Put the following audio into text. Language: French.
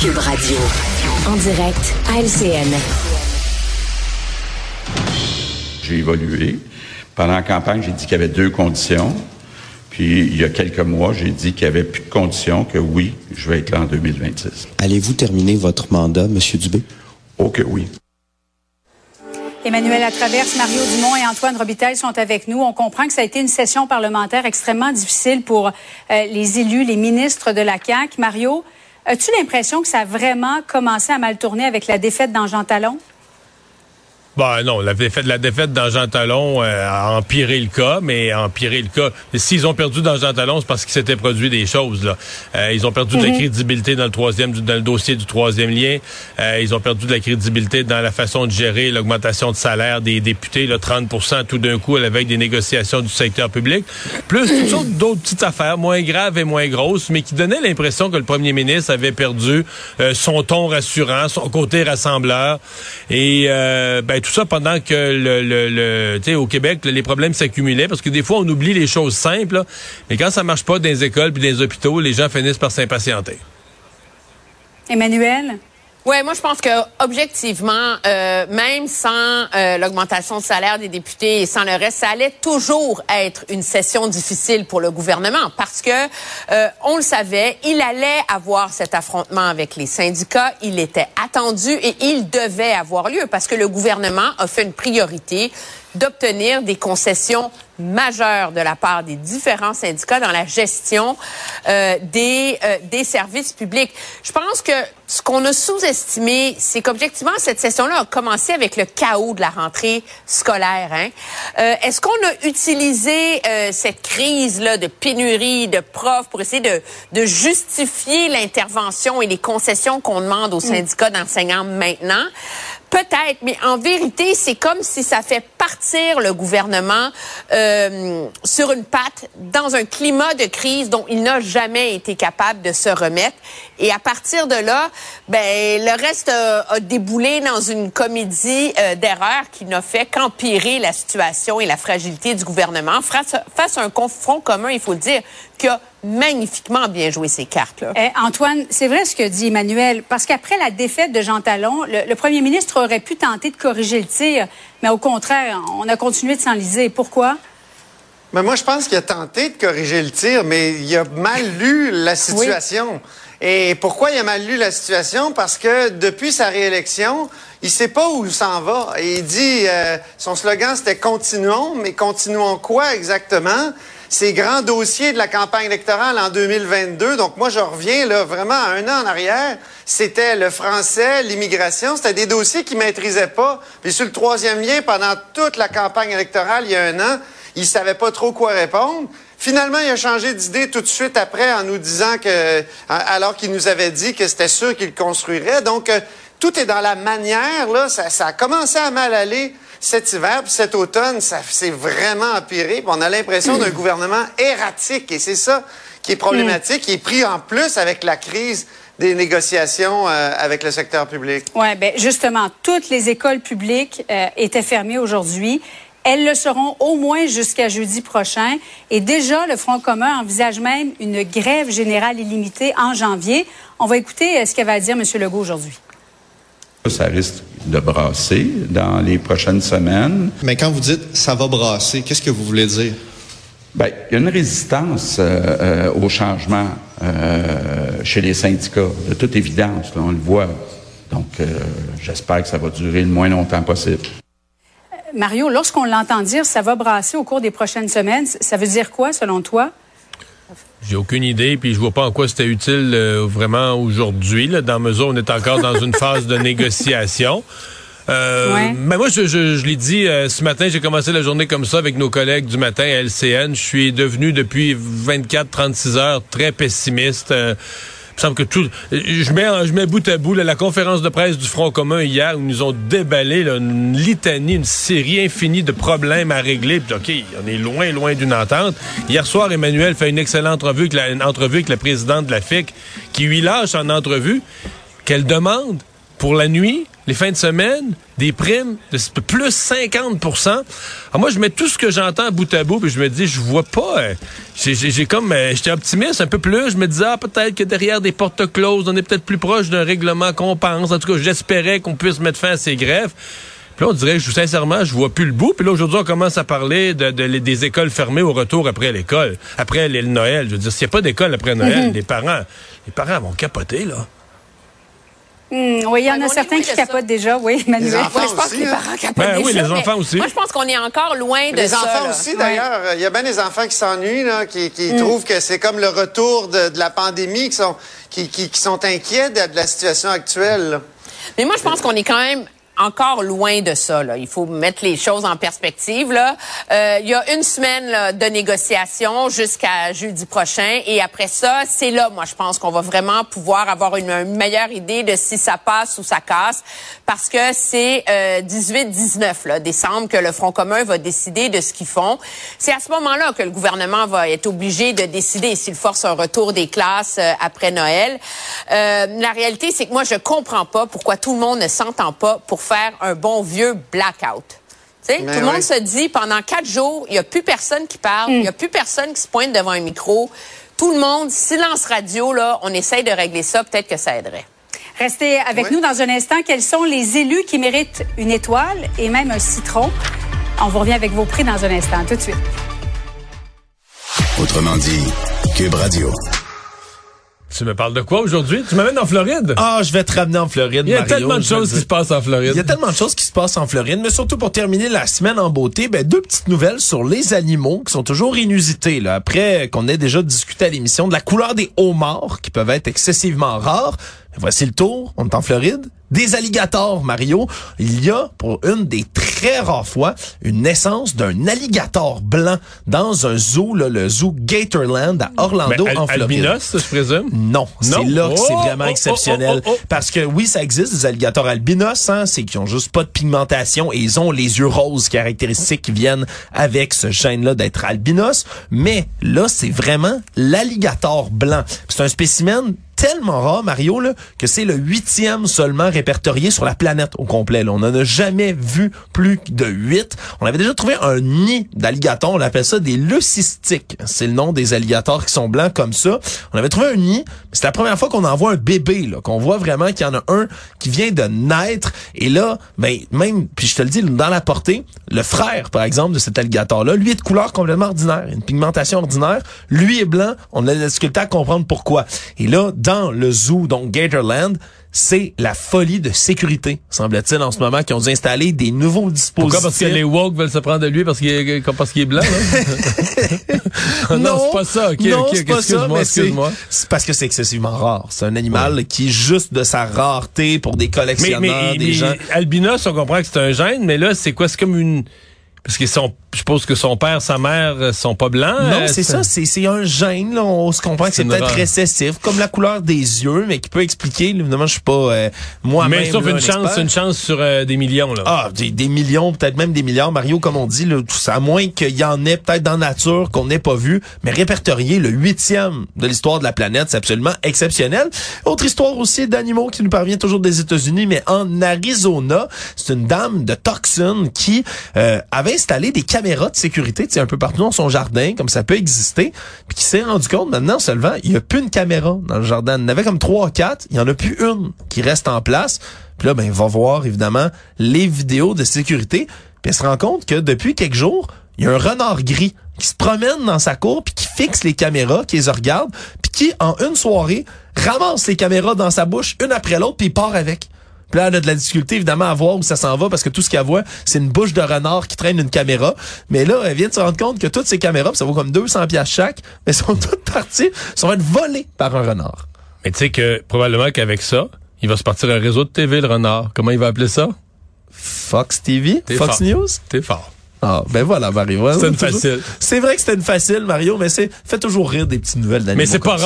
Cube Radio. En direct à LCN. J'ai évolué. Pendant la campagne, j'ai dit qu'il y avait deux conditions. Puis, il y a quelques mois, j'ai dit qu'il n'y avait plus de conditions, que oui, je vais être là en 2026. Allez-vous terminer votre mandat, M. Dubé? Oh que oui. Emmanuel Latraverse, Mario Dumont et Antoine Robitaille sont avec nous. On comprend que ça a été une session parlementaire extrêmement difficile pour euh, les élus, les ministres de la CAQ. Mario, as-tu l'impression que ça a vraiment commencé à mal tourner avec la défaite d'Ange Talon? Ben non, la défaite, la défaite dans Jean Talon euh, a empiré le cas, mais a empiré le cas. S'ils ont perdu dans Jean Talon, c'est parce qu'il s'était produit des choses. Là. Euh, ils ont perdu de la mhm. crédibilité dans le troisième, dans le dossier du troisième lien. Euh, ils ont perdu de la crédibilité dans la façon de gérer l'augmentation de salaire des députés, là, 30% tout d'un coup à la veille des négociations du secteur public. Plus toutes sortes d'autres petites affaires, moins graves et moins grosses, mais qui donnaient l'impression que le premier ministre avait perdu son ton rassurant, son côté rassembleur. Et ben, tout ça pendant que le, le, sais, au Québec, les problèmes s'accumulaient parce que des fois on oublie les choses simples, mais quand ça marche pas dans les écoles puis dans les hôpitaux, les gens finissent par s'impatienter. Emmanuel? Ouais, moi je pense que objectivement, euh, même sans euh, l'augmentation de salaire des députés et sans le reste, ça allait toujours être une session difficile pour le gouvernement parce que euh, on le savait, il allait avoir cet affrontement avec les syndicats, il était attendu et il devait avoir lieu parce que le gouvernement a fait une priorité d'obtenir des concessions majeures de la part des différents syndicats dans la gestion euh, des, euh, des services publics. Je pense que ce qu'on a sous-estimé, c'est qu'objectivement, cette session-là a commencé avec le chaos de la rentrée scolaire. Hein? Euh, Est-ce qu'on a utilisé euh, cette crise-là de pénurie de profs pour essayer de, de justifier l'intervention et les concessions qu'on demande aux mm. syndicats d'enseignants maintenant? Peut-être, mais en vérité, c'est comme si ça fait partir le gouvernement euh, sur une patte dans un climat de crise dont il n'a jamais été capable de se remettre. Et à partir de là, ben le reste a, déboulé dans une comédie euh, d'erreurs qui n'a fait qu'empirer la situation et la fragilité du gouvernement face, à un confront commun, il faut le dire, qui a magnifiquement bien joué ses cartes. Là. Eh, Antoine, c'est vrai ce que dit Emmanuel, parce qu'après la défaite de Jean Talon, le, premier ministre aurait pu tenter de corriger le tir, mais au contraire, on a continué de s'enliser. Pourquoi? Mais moi, je pense qu'il a tenté de corriger le tir, mais il a mal lu la situation. Et pourquoi il a mal lu la situation? Parce que depuis sa réélection, il sait pas où il s'en va. Et il dit, euh, son slogan, c'était continuons, mais continuons quoi exactement? Ces grands dossiers de la campagne électorale en 2022. Donc moi, je reviens là vraiment à un an en arrière. C'était le français, l'immigration. C'était des dossiers qu'il maîtrisait pas. Puis sur le troisième lien, pendant toute la campagne électorale, il y a un an, il savait pas trop quoi répondre. Finalement, il a changé d'idée tout de suite après en nous disant que, alors qu'il nous avait dit que c'était sûr qu'il construirait. Donc, euh, tout est dans la manière, là. Ça a commencé à mal aller cet hiver, puis cet automne, ça s'est vraiment empiré. on a l'impression d'un gouvernement erratique. Et c'est ça qui est problématique, qui est pris en plus avec la crise des négociations euh, avec le secteur public. Oui, bien justement, toutes les écoles publiques euh, étaient fermées aujourd'hui. Elles le seront au moins jusqu'à jeudi prochain. Et déjà, le Front commun envisage même une grève générale illimitée en janvier. On va écouter euh, ce qu'elle va dire M. Legault aujourd'hui. Ça risque de brasser dans les prochaines semaines. Mais quand vous dites ça va brasser, qu'est-ce que vous voulez dire? Bien, il y a une résistance euh, euh, au changement euh, chez les syndicats, de toute évidence, on le voit. Donc, j'espère que ça va durer le moins longtemps possible. Mario, lorsqu'on l'entend dire ça va brasser au cours des prochaines semaines, ça veut dire quoi selon toi? J'ai aucune idée, puis je vois pas en quoi c'était utile euh, vraiment aujourd'hui. Dans mesure, on est encore dans une phase de négociation. Euh, Mais moi, je, je, l'ai dit euh, ce matin, j'ai commencé la journée comme ça avec nos collègues du matin à LCN. Je suis devenu depuis 24-36 heures très pessimiste. Euh, Je mets, bout à bout la conférence de presse du Front commun hier où nous ont déballé une litanie, une série infinie de problèmes à régler. OK, on est loin, loin d'une entente. Hier soir, Emmanuel fait une excellente entrevue avec la, une entrevue avec la présidente de la FIC qui lui lâche en entrevue qu'elle demande? Pour la nuit, les fins de semaine, des primes de plus 50% Alors moi, je mets tout ce que j'entends bout à bout, puis je me dis, je vois pas. euh, j'ai- comme, euh, j'étais optimiste un peu plus. Je me disais, ah, peut-être que derrière des portes closes, on est peut-être plus proche d'un règlement qu'on pense. En tout cas, j'espérais qu'on puisse mettre fin à ces grèves. Puis là, on dirait, je, sincèrement, je vois plus le bout. Puis là, aujourd'hui, on commence à parler de, de- les- des écoles fermées au retour après l'école, après le Noël. Je veux dire, s'il n'y a pas d'école après Noël, les parents, les parents vont capoter, là. Hum, oui, il y en a certains qui de ça. capotent déjà, oui, Manuel. Les enfants Moi, je pense aussi, que les hein. parents capotent Ben oui, déjà, les mais enfants aussi. Moi, je pense qu'on est encore loin de Les ça. enfants là. aussi, d'ailleurs. Il y a bien des enfants qui s'ennuient, là, qui, qui trouvent que c'est comme le retour de, de la pandémie, qui sont, qui, qui, qui sont inquiets de, de la situation actuelle. là. Mais moi, je pense qu'on est quand même encore loin de ça. Là. Il faut mettre les choses en perspective. Là. Euh, il y a une semaine là, de négociation jusqu'à jeudi prochain. Et après ça, c'est là, moi, je pense qu'on va vraiment pouvoir avoir une, meilleure idée de si ça passe ou ça casse. Parce que c'est euh, 18-19 là, décembre que le Front commun va décider de ce qu'ils font. C'est à ce moment-là que le gouvernement va être obligé de décider s'il force un retour des classes euh, après Noël. Euh, la réalité, c'est que moi, je comprends pas pourquoi tout le monde ne s'entend pas pour faire un bon vieux blackout. Mais tout le monde se dit pendant quatre jours, il n'y a plus personne qui parle, il n'y a plus personne qui se pointe devant un micro. Tout le monde, silence radio, là, on essaye de régler ça, peut-être que ça aiderait. Restez avec nous dans un instant. Quels sont les élus qui méritent une étoile et même un citron? On vous revient avec vos prix dans un instant. Tout de suite. Autrement dit, Cube Radio. Tu me parles de quoi aujourd'hui? Tu m'amènes en Floride? Ah, je vais te ramener en Floride, Il y a Mario, tellement de choses qui se passent en Floride. Il y a tellement de choses qui se passent en Floride, mais surtout pour terminer la semaine en beauté, ben, deux petites nouvelles sur les animaux qui sont toujours inusitées. Là. Après qu'on ait déjà discuté à l'émission de la couleur des homards qui peuvent être excessivement rares, voici le tour, on est en Floride. Des alligators, Mario. Il y a, pour une des très rares fois, une naissance d'un alligator blanc dans un zoo, là, le zoo Gatorland à Orlando, Ben, al- en Floride. albinos, je présume? Non, c'est là que c'est Oh, vraiment oh, exceptionnel. oh, oh. Parce que oui, ça existe, des alligators albinos, hein, c'est qu'ils ont juste pas de pigmentation et ils ont les yeux roses caractéristiques qui viennent avec ce gène-là d'être albinos. Mais là, c'est vraiment l'alligator blanc. C'est un spécimen tellement rare, Mario, là, que c'est le huitième seulement répertorié sur la planète au complet. Là. On n'en a jamais vu plus de huit. On avait déjà trouvé un nid d'alligators, on appelle ça des leucistiques. C'est le nom des alligators qui sont blancs comme ça. On avait trouvé un nid, c'est la première fois qu'on en voit un bébé, qu'on voit vraiment qu'il y en a un qui vient de naître. Et là, ben, même, puis je te le dis, dans la portée, le frère, par exemple, de cet alligator-là, lui est de couleur complètement ordinaire, une pigmentation ordinaire. Lui est blanc, on a de la difficulté à comprendre pourquoi. Et là, dans le zoo, donc Gatorland, c'est la folie de sécurité, semble-t-il, en ce moment, qui ont dû installer des nouveaux dispositifs. Pourquoi? Parce que les woke veulent se prendre de lui parce qu'il est, parce qu'il est blanc, là? non, c'est pas ça. Ok, non, ok, c'est pas ça, excuse-moi, excuse-moi. c'est parce que c'est excessivement rare. C'est un animal qui, juste de sa rareté pour des collectionneurs, mais, des mais gens... albinos, on comprend que c'est un gène, mais là, c'est quoi? C'est comme une... Parce que son, je suppose que son père, sa mère euh, sont pas blancs. Non, euh, c'est ça, c'est un gène, là, on se comprend que C'est peut-être récessif, comme la couleur des yeux, mais qui peut expliquer, évidemment, je suis pas euh, moi-même Mais sauf là, une un chance, expert. une chance sur euh, des millions, là. Ah, des, des millions, peut-être même des milliards, Mario, comme on dit, là, tout ça, à moins qu'il y en ait peut-être dans la nature qu'on n'ait pas vu, mais répertorié le huitième de l'histoire de la planète, c'est absolument exceptionnel. Autre histoire aussi d'animaux qui nous parvient toujours des États-Unis, mais en Arizona, c'est une dame de Tucson qui euh, avait installé des caméras de sécurité, tu un peu partout dans son jardin, comme ça peut exister, puis qui s'est rendu compte maintenant seulement, il n'y a plus une caméra dans le jardin. Il y en avait comme trois, quatre, il y en a plus une qui reste en place. Puis là, ben, il va voir évidemment les vidéos de sécurité. Puis elle se rend compte que depuis quelques jours, il y a un renard gris qui se promène dans sa cour puis qui fixe les caméras, qui les regarde, puis qui, en une soirée, ramasse les caméras dans sa bouche, une après l'autre, puis il part avec. Puis là, elle a de la difficulté, évidemment, à voir où ça s'en va, parce que tout ce qu'elle voit, c'est une bouche de renard qui traîne une caméra. Mais là, elle vient de se rendre compte que toutes ces caméras, puis ça vaut comme 200 pièces chaque, mais sont toutes parties, sont être volées par un renard. Mais tu sais que probablement qu'avec ça, il va se partir un réseau de TV, le renard. Comment il va appeler ça? Fox TV? Fox fort. News? T'es fort. Ah, ben voilà, Mario. C'était une Toujours- facile. C'est vrai que c'était une facile, Mario, mais c'est fait toujours rire des petites nouvelles d'animaux. Mais c'est pas rare.